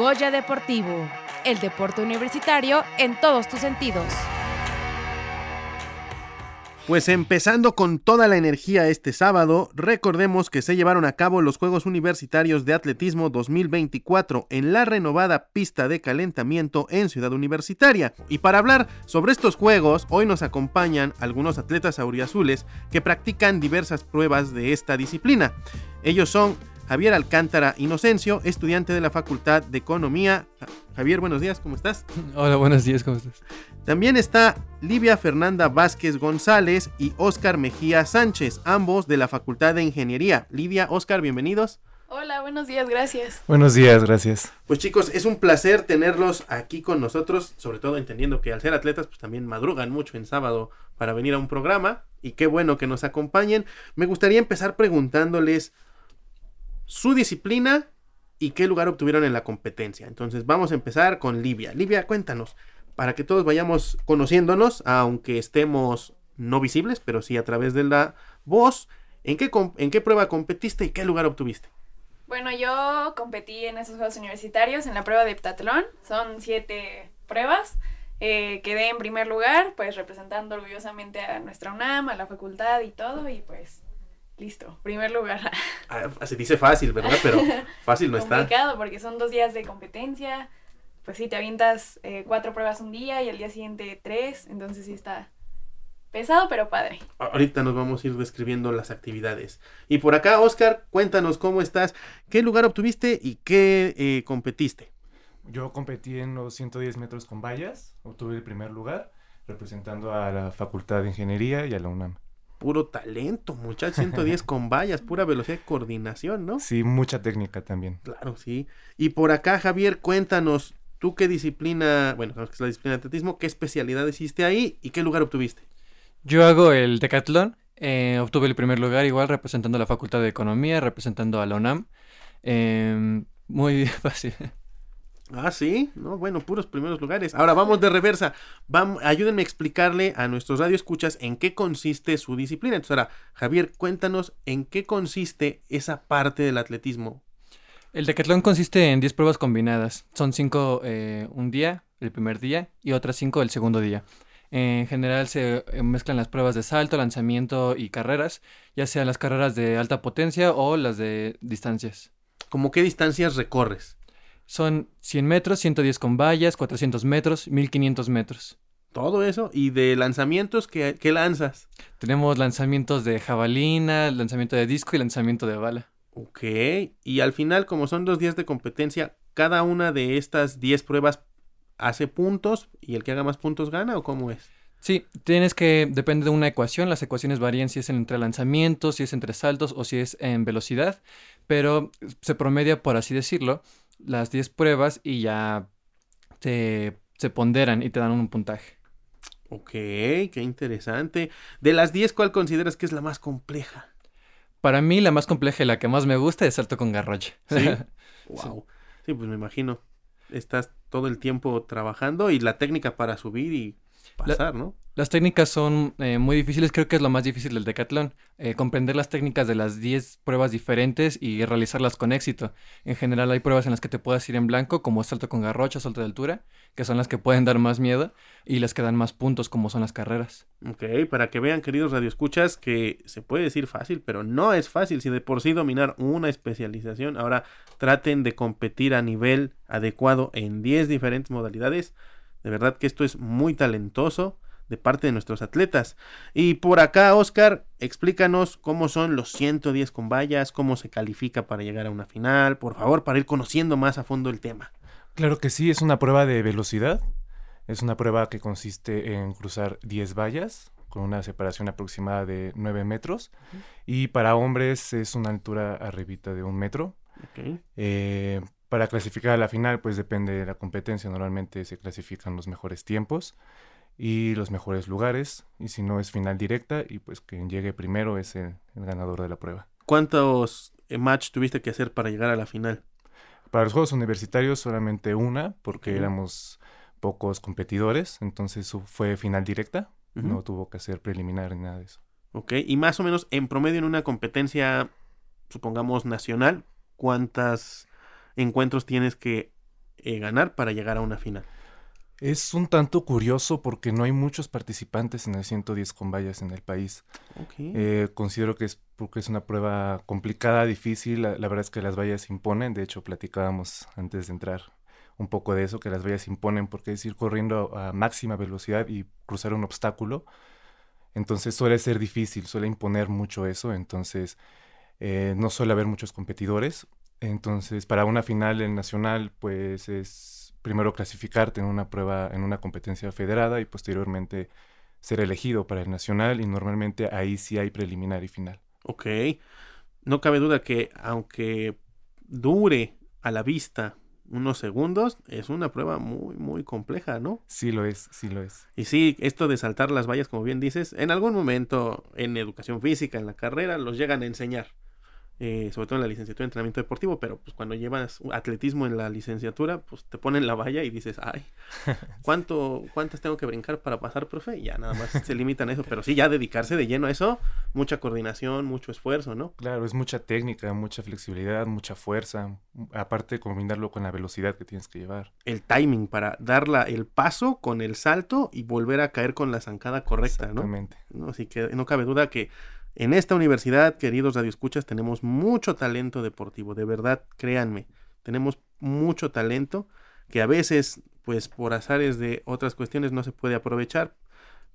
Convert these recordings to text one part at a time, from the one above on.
Goya Deportivo, el deporte universitario en todos tus sentidos. Pues empezando con toda la energía este sábado, recordemos que se llevaron a cabo los Juegos Universitarios de Atletismo 2024 en la renovada pista de calentamiento en Ciudad Universitaria. Y para hablar sobre estos Juegos, hoy nos acompañan algunos atletas auriazules que practican diversas pruebas de esta disciplina. Ellos son Javier Alcántara Inocencio, estudiante de la Facultad de Economía. Javier, buenos días, ¿cómo estás? Hola, buenos días, ¿cómo estás? También está Livia Fernanda Vázquez González y Óscar Mejía Sánchez, ambos de la Facultad de Ingeniería. Livia, Óscar, bienvenidos. Hola, buenos días, gracias. Buenos días, gracias. Pues chicos, es un placer tenerlos aquí con nosotros, sobre todo entendiendo que al ser atletas, pues también madrugan mucho en sábado para venir a un programa y qué bueno que nos acompañen. Me gustaría empezar preguntándoles su disciplina y qué lugar obtuvieron en la competencia. Entonces vamos a empezar con Livia. Livia, cuéntanos, para que todos vayamos conociéndonos, aunque estemos no visibles, pero sí a través de la voz, ¿en qué, en qué prueba competiste y qué lugar obtuviste? Bueno, yo competí en esos Juegos Universitarios en la prueba de heptatlón. Son siete pruebas. Eh, quedé en primer lugar, pues representando orgullosamente a nuestra UNAM, a la facultad y todo, y pues Listo, primer lugar. Ah, se dice fácil, ¿verdad? Pero fácil no está. Complicado porque son dos días de competencia. Pues sí, te avientas eh, cuatro pruebas un día y al día siguiente tres. Entonces sí está pesado, pero padre. Ahorita nos vamos a ir describiendo las actividades. Y por acá, Oscar, cuéntanos cómo estás, qué lugar obtuviste y qué eh, competiste. Yo competí en los 110 metros con vallas, obtuve el primer lugar, representando a la Facultad de Ingeniería y a la UNAM puro talento, muchachos, 110 con vallas, pura velocidad y coordinación, ¿no? Sí, mucha técnica también. Claro, sí. Y por acá, Javier, cuéntanos, ¿tú qué disciplina, bueno, es la disciplina de atletismo, qué especialidad hiciste ahí y qué lugar obtuviste? Yo hago el decatlón, eh, obtuve el primer lugar igual representando a la Facultad de Economía, representando a la UNAM. Em, muy fácil. Ah, sí, no, bueno, puros primeros lugares. Ahora vamos de reversa. Vamos, ayúdenme a explicarle a nuestros radioescuchas en qué consiste su disciplina. Entonces, ahora, Javier, cuéntanos en qué consiste esa parte del atletismo. El decatlón consiste en 10 pruebas combinadas. Son 5 eh, un día, el primer día, y otras 5 el segundo día. En general se eh, mezclan las pruebas de salto, lanzamiento y carreras, ya sean las carreras de alta potencia o las de distancias. ¿Cómo qué distancias recorres? Son 100 metros, 110 con vallas, 400 metros, 1500 metros. Todo eso. ¿Y de lanzamientos qué, lanzas? Tenemos lanzamientos de jabalina, lanzamiento de disco y lanzamiento de bala. Ok. Y al final, como son dos días de competencia, cada una de estas 10 pruebas hace puntos y el que haga más puntos gana o cómo es? Sí, tienes que, depende de una ecuación, las ecuaciones varían si es entre lanzamientos, si es entre saltos o si es en velocidad, pero se promedia, por así decirlo, las 10 pruebas y ya se, se ponderan y te dan un puntaje. Ok, qué interesante. De las 10, ¿cuál consideras que es la más compleja? Para mí, la más compleja y la que más me gusta es salto con garrocha. Sí. wow. Sí, pues me imagino. Estás todo el tiempo trabajando y la técnica para subir y pasar, ¿no? Las técnicas son eh, muy difíciles, creo que es lo más difícil del decatlón, eh, comprender las técnicas de las 10 pruebas diferentes y realizarlas con éxito. En general hay pruebas en las que te puedes ir en blanco, como salto con garrocha, salto de altura, que son las que pueden dar más miedo, y las que dan más puntos, como son las carreras. Ok, para que vean, queridos radioescuchas, que se puede decir fácil, pero no es fácil. Si de por sí dominar una especialización, ahora traten de competir a nivel adecuado en 10 diferentes modalidades. De verdad que esto es muy talentoso de parte de nuestros atletas. Y por acá, Oscar, explícanos cómo son los 110 con vallas, cómo se califica para llegar a una final, por favor, para ir conociendo más a fondo el tema. Claro que sí, es una prueba de velocidad. Es una prueba que consiste en cruzar 10 vallas con una separación aproximada de 9 metros. Y para hombres es una altura arribita de un metro. Eh, para clasificar a la final, pues depende de la competencia. Normalmente se clasifican los mejores tiempos y los mejores lugares. Y si no es final directa, y pues quien llegue primero es el, ganador de la prueba. ¿Cuántos eh, match tuviste que hacer para llegar a la final? Para los Juegos Universitarios solamente una, porque éramos pocos competidores. Entonces fue final directa. No tuvo que hacer preliminar ni nada de eso. Ok, y más o menos en promedio en una competencia, supongamos nacional, ¿cuántos encuentros tienes que eh, ganar para llegar a una final. Es un tanto curioso porque no hay muchos participantes en el 110 con vallas en el país. Eh, considero que es porque es una prueba complicada, difícil. La, verdad es que las vallas imponen. De hecho, platicábamos antes de entrar un poco de eso, que las vallas imponen porque es ir corriendo a máxima velocidad y cruzar un obstáculo. Entonces suele ser difícil, suele imponer mucho eso. Entonces eh, no suele haber muchos competidores. Entonces para una final en nacional, pues es primero clasificarte en una prueba, en una competencia federada y posteriormente ser elegido para el nacional y normalmente ahí sí hay preliminar y final. Ok. No cabe duda que aunque dure a la vista unos segundos, es una prueba muy, muy compleja, ¿no? Sí lo es, sí lo es. Y sí, esto de saltar las vallas, como bien dices, en algún momento en educación física, en la carrera, los llegan a enseñar. Eh, sobre todo en la licenciatura de entrenamiento deportivo, pero pues cuando llevas atletismo en la licenciatura, pues te ponen la valla y dices, ay, ¿cuánto, ¿cuántas tengo que brincar para pasar, profe? Y ya nada más se limitan a eso, pero sí, ya dedicarse de lleno a eso, mucha coordinación, mucho esfuerzo, ¿no? Claro, es mucha técnica, mucha flexibilidad, mucha fuerza, aparte combinarlo con la velocidad que tienes que llevar. El timing para dar el paso con el salto y volver a caer con la zancada correcta, Exactamente. ¿no? Así que no cabe duda que en esta universidad, queridos radioescuchas, tenemos mucho talento deportivo, de verdad, créanme, tenemos mucho talento que a veces, pues por azares de otras cuestiones no se puede aprovechar,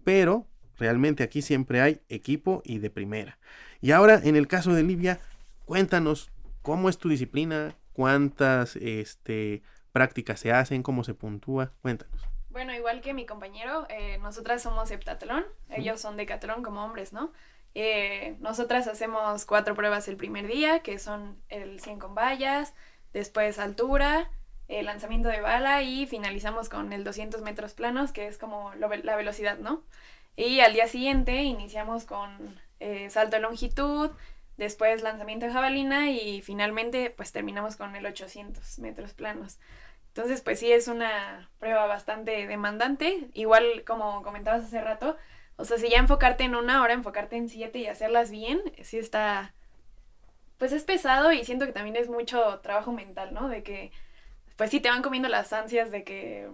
pero realmente aquí siempre hay equipo y de primera. Y ahora, en el caso de Livia, cuéntanos cómo es tu disciplina, cuántas este, prácticas se hacen, cómo se puntúa, cuéntanos. Bueno, igual que mi compañero, eh, nosotras somos heptatlón, ellos son decatlón como hombres, ¿no? Eh, nosotras hacemos cuatro pruebas el primer día, que son el 100 con vallas, después altura, el lanzamiento de bala y finalizamos con el 200 metros planos, que es como la velocidad, ¿no? Y al día siguiente iniciamos con eh, salto de longitud, después lanzamiento de jabalina y finalmente pues terminamos con el 800 metros planos. Entonces pues sí es una prueba bastante demandante, igual como comentabas hace rato, o sea, si ya enfocarte en una hora, enfocarte en siete y hacerlas bien, sí está, pues es pesado y siento que también es mucho trabajo mental, ¿no? De que, pues sí, te van comiendo las ansias de que,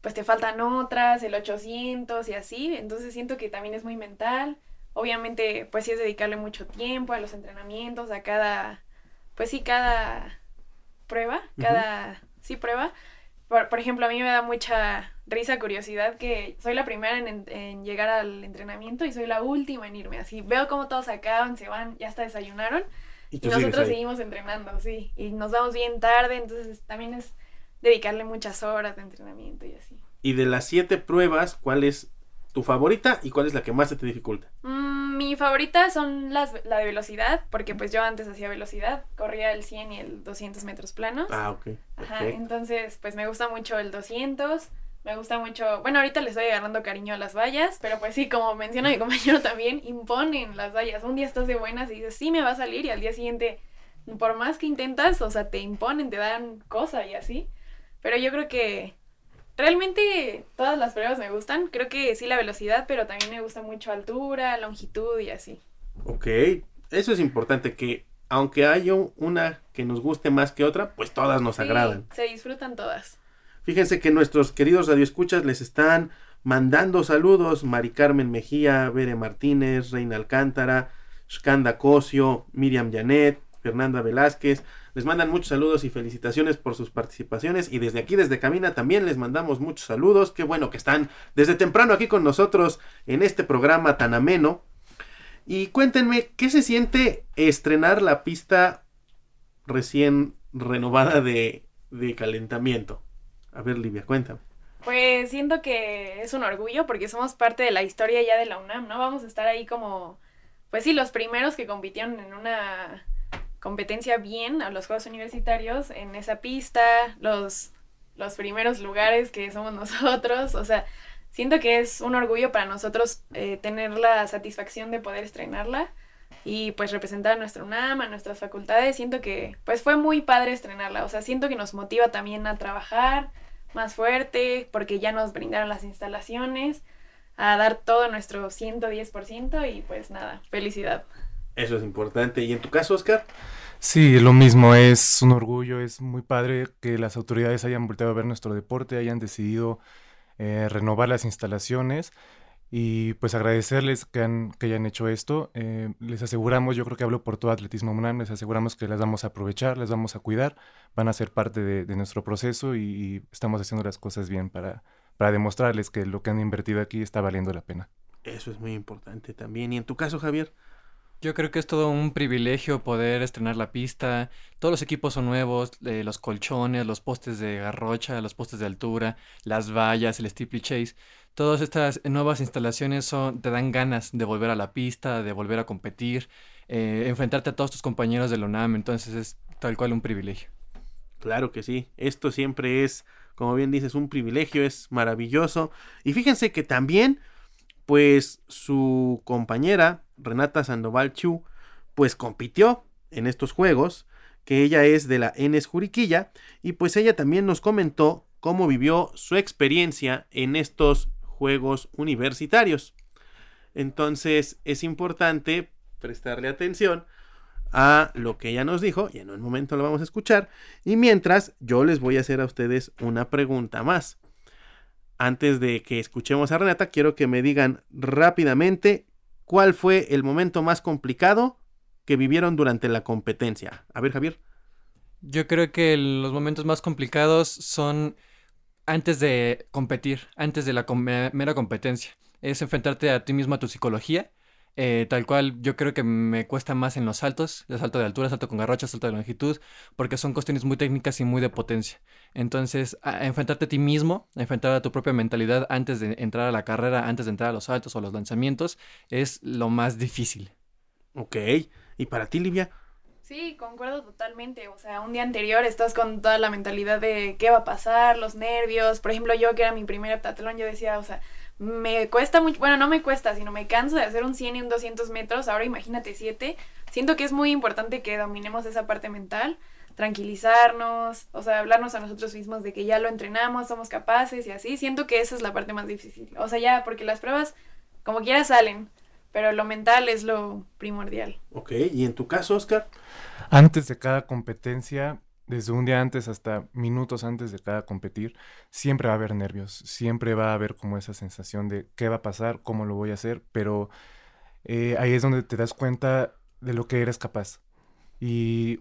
pues te faltan otras, el 800 y así, entonces siento que también es muy mental. Obviamente, pues sí es dedicarle mucho tiempo a los entrenamientos, a cada, pues sí, cada prueba, cada, sí, prueba. Por, por ejemplo, a mí me da mucha risa, curiosidad que soy la primera en, llegar al entrenamiento y soy la última en irme. Así veo cómo todos acaban, se van, ya hasta desayunaron. Y, nosotros seguimos entrenando, sí. Y nos vamos bien tarde, entonces también es dedicarle muchas horas de entrenamiento y así. Y de las siete pruebas, ¿cuál es tu favorita y cuál es la que más se te dificulta? Mm, mi favorita son las, la de velocidad, porque pues yo antes hacía velocidad, corría el 100 y el 200 metros planos. Ah, ok. Ajá, entonces pues me gusta mucho el 200 me gusta mucho, bueno, ahorita le estoy agarrando cariño a las vallas, pero pues sí, como menciona mi compañero también, imponen las vallas. Un día estás de buenas y dices, sí, me va a salir, y al día siguiente, por más que intentas, o sea, te imponen, te dan cosa y así. Pero yo creo que realmente todas las pruebas me gustan. Creo que sí la velocidad, pero también me gusta mucho altura, longitud y así. Ok, eso es importante, que aunque haya una que nos guste más que otra, pues todas nos agradan. Se disfrutan todas. Fíjense que nuestros queridos radioescuchas les están mandando saludos. Mari Carmen Mejía, Bere Martínez, Reina Alcántara, Shkanda Cosio, Miriam Janet, Fernanda Velázquez. Les mandan muchos saludos y felicitaciones por sus participaciones. Y desde aquí, desde Camina, también les mandamos muchos saludos. Qué bueno que están desde temprano aquí con nosotros en este programa tan ameno. Y cuéntenme, ¿qué se siente estrenar la pista recién renovada de, de calentamiento? A ver, Livia, cuéntame. Pues siento que es un orgullo porque somos parte de la historia ya de la UNAM, ¿no? Vamos a estar ahí como, pues sí, los primeros que compitieron en una competencia bien a los Juegos Universitarios en esa pista, los, los primeros lugares que somos nosotros, o sea, siento que es un orgullo para nosotros eh, tener la satisfacción de poder estrenarla y pues representar a nuestra UNAM, a nuestras facultades, siento que pues fue muy padre estrenarla, o sea, siento que nos motiva también a trabajar, más fuerte, porque ya nos brindaron las instalaciones, a dar todo nuestro 110% y pues nada, felicidad. Eso es importante. ¿Y en tu caso, Oscar? Sí, lo mismo, es un orgullo, es muy padre que las autoridades hayan volteado a ver nuestro deporte, hayan decidido eh, renovar las instalaciones y pues agradecerles que, han, que hayan hecho esto. Eh, les aseguramos, yo creo que hablo por todo Atletismo UNAM, les aseguramos que las vamos a aprovechar, las vamos a cuidar, van a ser parte de, nuestro proceso y, estamos haciendo las cosas bien para, para demostrarles que lo que han invertido aquí está valiendo la pena. Eso es muy importante también. ¿Y en tu caso, Javier? Yo creo que es todo un privilegio poder estrenar la pista. Todos los equipos son nuevos, eh, los colchones, los postes de garrocha, los postes de altura, las vallas, el steeplechase. Todas estas nuevas instalaciones son, te dan ganas de volver a la pista, de volver a competir, eh, enfrentarte a todos tus compañeros del UNAM. Entonces es tal cual un privilegio. Claro que sí. Esto siempre es, como bien dices, un privilegio, es maravilloso. Y fíjense que también pues su compañera, Renata Sandoval Chu, pues compitió en estos juegos, que ella es de la Enes Juriquilla, y pues ella también nos comentó cómo vivió su experiencia en estos juegos universitarios. Entonces es importante prestarle atención a lo que ella nos dijo, y en un momento lo vamos a escuchar, y mientras yo les voy a hacer a ustedes una pregunta más antes de que escuchemos a Renata, quiero que me digan rápidamente cuál fue el momento más complicado que vivieron durante la competencia. A ver, Javier. Yo creo que los momentos más complicados son antes de competir, antes de la mera competencia. Es enfrentarte a ti mismo, a tu psicología eh, tal cual, yo creo que me cuesta más en los saltos, el salto de altura, salto con garrocha, salto de longitud, porque son cuestiones muy técnicas y muy de potencia. Entonces, enfrentarte a ti mismo, enfrentar a tu propia mentalidad antes de entrar a la carrera, antes de entrar a los saltos o los lanzamientos, es lo más difícil. Ok, ¿y para ti, Livia? Sí, concuerdo totalmente. O sea, un día anterior estás con toda la mentalidad de qué va a pasar, los nervios. Por ejemplo, yo que era mi primer heptatlón, yo decía, o sea, me cuesta mucho, bueno, no me cuesta, sino me canso de hacer un 100 y un 200 metros, ahora imagínate 7. Siento que es muy importante que dominemos esa parte mental, tranquilizarnos, o sea, hablarnos a nosotros mismos de que ya lo entrenamos, somos capaces y así. Siento que esa es la parte más difícil. O sea, ya, porque las pruebas, como quiera, salen, pero lo mental es lo primordial. Ok, ¿y en tu caso, Oscar? Antes de cada competencia, desde un día antes hasta minutos antes de cada competir, siempre va a haber nervios, siempre va a haber como esa sensación de qué va a pasar, cómo lo voy a hacer, pero eh, ahí es donde te das cuenta de lo que eres capaz. Y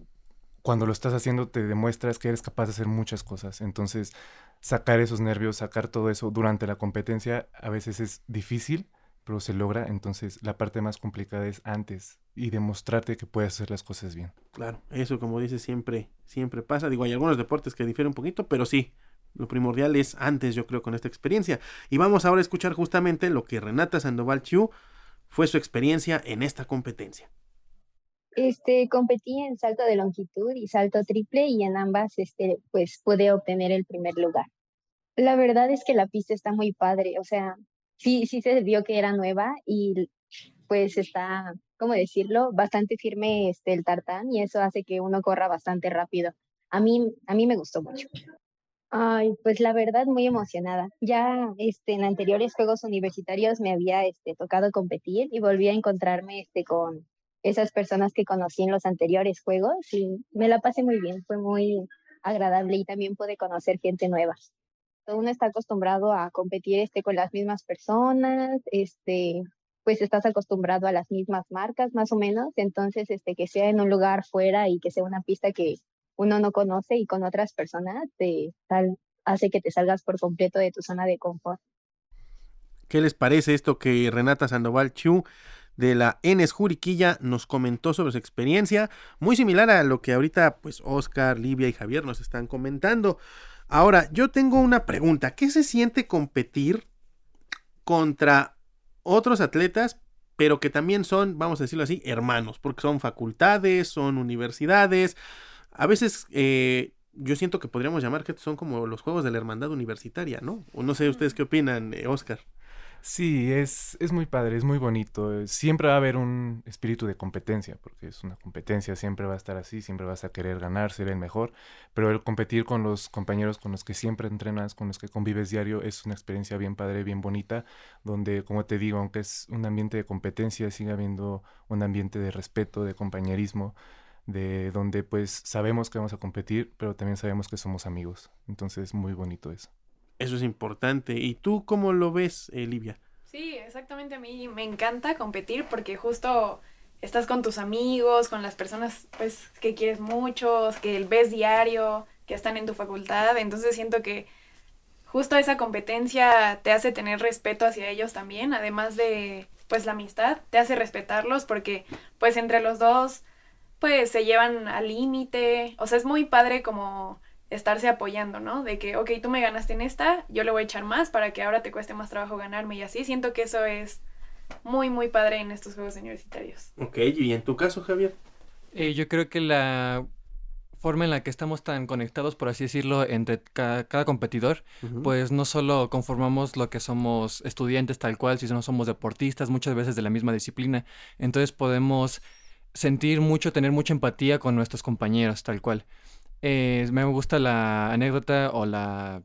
cuando lo estás haciendo te demuestras que eres capaz de hacer muchas cosas. Entonces, sacar esos nervios, sacar todo eso durante la competencia a veces es difícil, pero se logra. Entonces, la parte más complicada es antes y demostrarte que puedes hacer las cosas bien. Claro, eso como dices siempre, siempre pasa. Digo, hay algunos deportes que difieren un poquito, pero sí, lo primordial es antes, yo creo, con esta experiencia. Y vamos ahora a escuchar justamente lo que Renata Sandoval Chiu fue su experiencia en esta competencia. Este, competí en salto de longitud y salto triple y en ambas, este, pues pude obtener el primer lugar. La verdad es que la pista está muy padre, o sea, sí, sí se vio que era nueva y pues está ¿cómo decirlo? Bastante firme este, el tartán y eso hace que uno corra bastante rápido. A mí, a mí me gustó mucho. Ay, pues la verdad muy emocionada. Ya este, en anteriores Juegos Universitarios me había este, tocado competir y volví a encontrarme este, con esas personas que conocí en los anteriores Juegos y me la pasé muy bien, fue muy agradable y también pude conocer gente nueva. Uno está acostumbrado a competir este, con las mismas personas, este, pues estás acostumbrado a las mismas marcas más o menos, entonces este que sea en un lugar fuera y que sea una pista que uno no conoce y con otras personas te hace que te salgas por completo de tu zona de confort. ¿Qué les parece esto que Renata Sandoval Chu de la Enes Juriquilla nos comentó sobre su experiencia, muy similar a lo que ahorita pues Oscar, Livia y Javier nos están comentando. Ahora, yo tengo una pregunta, ¿qué se siente competir contra otros atletas, pero que también son, vamos a decirlo así, hermanos, porque son facultades, son universidades. A veces eh, yo siento que podríamos llamar que son como los juegos de la hermandad universitaria, ¿no? O no sé ustedes qué opinan, eh, Oscar. Sí, es, es muy padre, es muy bonito. Eh, siempre va a haber un espíritu de competencia, porque es una competencia, siempre va a estar así, siempre vas a querer ganar, ser el mejor, pero el competir con los compañeros con los que siempre entrenas, con los que convives diario, es una experiencia bien padre, bien bonita, donde, como te digo, aunque es un ambiente de competencia, sigue habiendo un ambiente de respeto, de compañerismo, de donde pues sabemos que vamos a competir, pero también sabemos que somos amigos. Entonces, muy bonito eso. Eso es importante. ¿Y tú cómo lo ves, Livia? Sí, exactamente. A mí me encanta competir porque justo estás con tus amigos, con las personas pues que quieres mucho, que ves diario, que están en tu facultad. Entonces siento que justo esa competencia te hace tener respeto hacia ellos también, además de pues la amistad, te hace respetarlos porque pues entre los dos pues se llevan al límite, o sea, es muy padre como estarse apoyando, ¿no? De que, ok, tú me ganaste en esta, yo le voy a echar más para que ahora te cueste más trabajo ganarme y así. Siento que eso es muy, muy padre en estos juegos universitarios. Ok, y en tu caso, Javier. Eh, yo creo que la forma en la que estamos tan conectados, por así decirlo, entre cada, competidor, pues no solo conformamos lo que somos estudiantes tal cual, sino somos deportistas, muchas veces de la misma disciplina. Entonces podemos sentir mucho, tener mucha empatía con nuestros compañeros tal cual. Eh, me gusta la anécdota o la,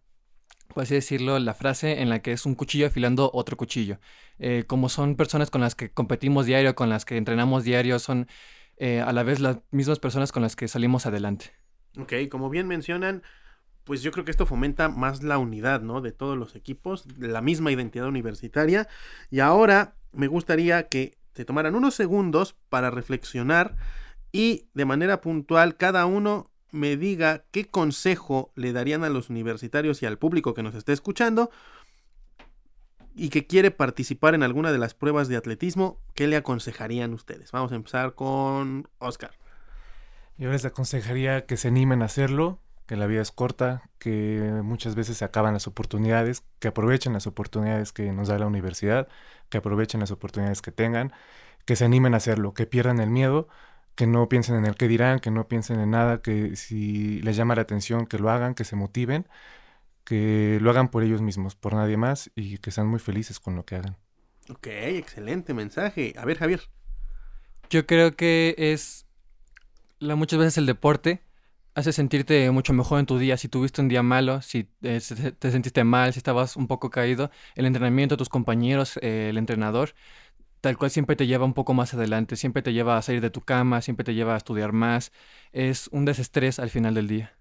por así decirlo, la frase en la que es un cuchillo afilando otro cuchillo. Eh, como son personas con las que competimos diario, con las que entrenamos diario, son eh, a la vez las mismas personas con las que salimos adelante. Ok, como bien mencionan, pues yo creo que esto fomenta más la unidad, ¿no? De todos los equipos, la misma identidad universitaria. Y ahora me gustaría que se tomaran unos segundos para reflexionar y de manera puntual cada uno me diga qué consejo le darían a los universitarios y al público que nos esté escuchando y que quiere participar en alguna de las pruebas de atletismo, ¿qué le aconsejarían ustedes? Vamos a empezar con Oscar. Yo les aconsejaría que se animen a hacerlo, que la vida es corta, que muchas veces se acaban las oportunidades, que aprovechen las oportunidades que nos da la universidad, que aprovechen las oportunidades que tengan, que se animen a hacerlo, que pierdan el miedo, que no piensen en el que dirán, que no piensen en nada, que si les llama la atención, que lo hagan, que se motiven que lo hagan por ellos mismos, por nadie más y que sean muy felices con lo que hagan. Ok, excelente mensaje. A ver, Javier. Yo creo que es la, muchas veces el deporte hace sentirte mucho mejor en tu día. Si tuviste un día malo, si eh, te sentiste mal, si estabas un poco caído, el entrenamiento, tus compañeros, eh, el entrenador, tal cual siempre te lleva un poco más adelante, siempre te lleva a salir de tu cama, siempre te lleva a estudiar más. Es un desestrés al final del día.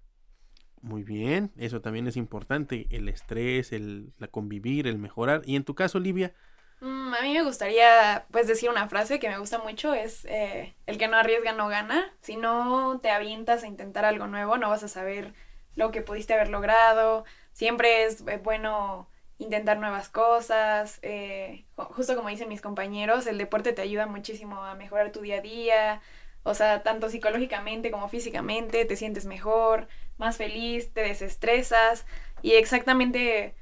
Muy bien, eso también es importante, el estrés, el la convivir, el mejorar. Y en tu caso, Olivia. Mm, a mí me gustaría, pues, decir una frase que me gusta mucho, es eh, el que no arriesga no gana. Si no te avientas a intentar algo nuevo, no vas a saber lo que pudiste haber logrado. Siempre es eh, bueno intentar nuevas cosas. Eh, justo como dicen mis compañeros, el deporte te ayuda muchísimo a mejorar tu día a día. O sea, tanto psicológicamente como físicamente, te sientes mejor, más feliz, te desestresas y exactamente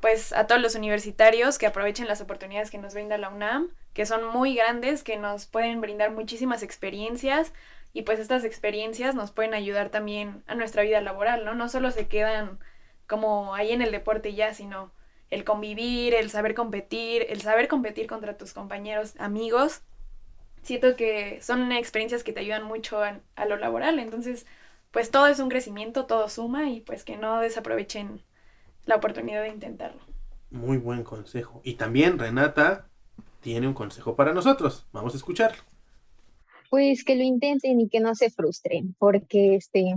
pues a todos los universitarios que aprovechen las oportunidades que nos brinda la UNAM, que son muy grandes, que nos pueden brindar muchísimas experiencias y pues estas experiencias nos pueden ayudar también a nuestra vida laboral, ¿no? No solo se quedan como ahí en el deporte ya, sino el convivir, el saber competir, el saber competir contra tus compañeros, amigos. Siento que son experiencias que te ayudan mucho a, a lo laboral, entonces pues todo es un crecimiento, todo suma y pues que no desaprovechen la oportunidad de intentarlo. Muy buen consejo. Y también Renata tiene un consejo para nosotros. Vamos a escucharlo. Pues que lo intenten y que no se frustren, porque este,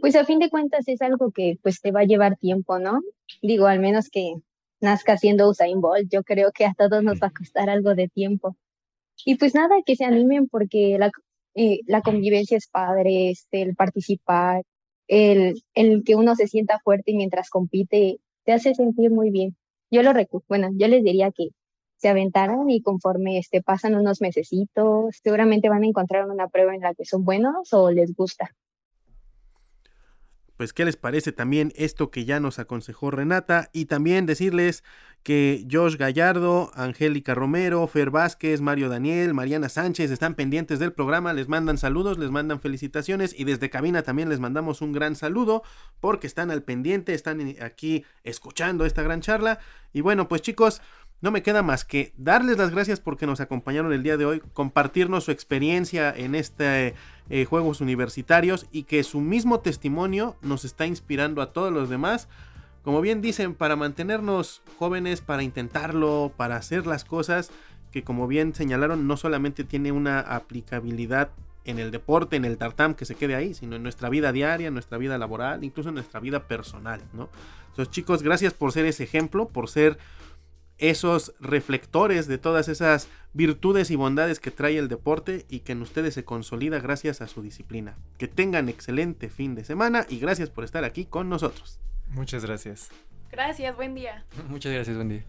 pues a fin de cuentas es algo que pues te va a llevar tiempo, ¿no? Digo, al menos que nazca siendo Usain Bolt, yo creo que a todos nos va a costar algo de tiempo. Y pues nada, que se animen porque la, eh, la convivencia es padre, este, el participar, el, el que uno se sienta fuerte mientras compite, te hace sentir muy bien. Yo lo recuerdo, bueno, yo les diría que se aventaran y conforme este, pasan unos mesecitos, seguramente van a encontrar una prueba en la que son buenos o les gusta pues qué les parece también esto que ya nos aconsejó Renata y también decirles que Josh Gallardo, Angélica Romero, Fer Vázquez, Mario Daniel, Mariana Sánchez están pendientes del programa, les mandan saludos, les mandan felicitaciones y desde cabina también les mandamos un gran saludo porque están al pendiente, están aquí escuchando esta gran charla. Y bueno pues chicos, no me queda más que darles las gracias porque nos acompañaron el día de hoy, compartirnos su experiencia en este eh, Juegos Universitarios y que su mismo testimonio nos está inspirando a todos los demás. Como bien dicen, para mantenernos jóvenes, para intentarlo, para hacer las cosas que como bien señalaron no solamente tiene una aplicabilidad en el deporte, en el tartam que se quede ahí, sino en nuestra vida diaria, en nuestra vida laboral, incluso en nuestra vida personal, ¿no? Entonces, chicos, gracias por ser ese ejemplo, por ser esos reflectores de todas esas virtudes y bondades que trae el deporte y que en ustedes se consolida gracias a su disciplina. Que tengan excelente fin de semana y gracias por estar aquí con nosotros. Muchas gracias. Gracias, buen día. Muchas gracias, buen día.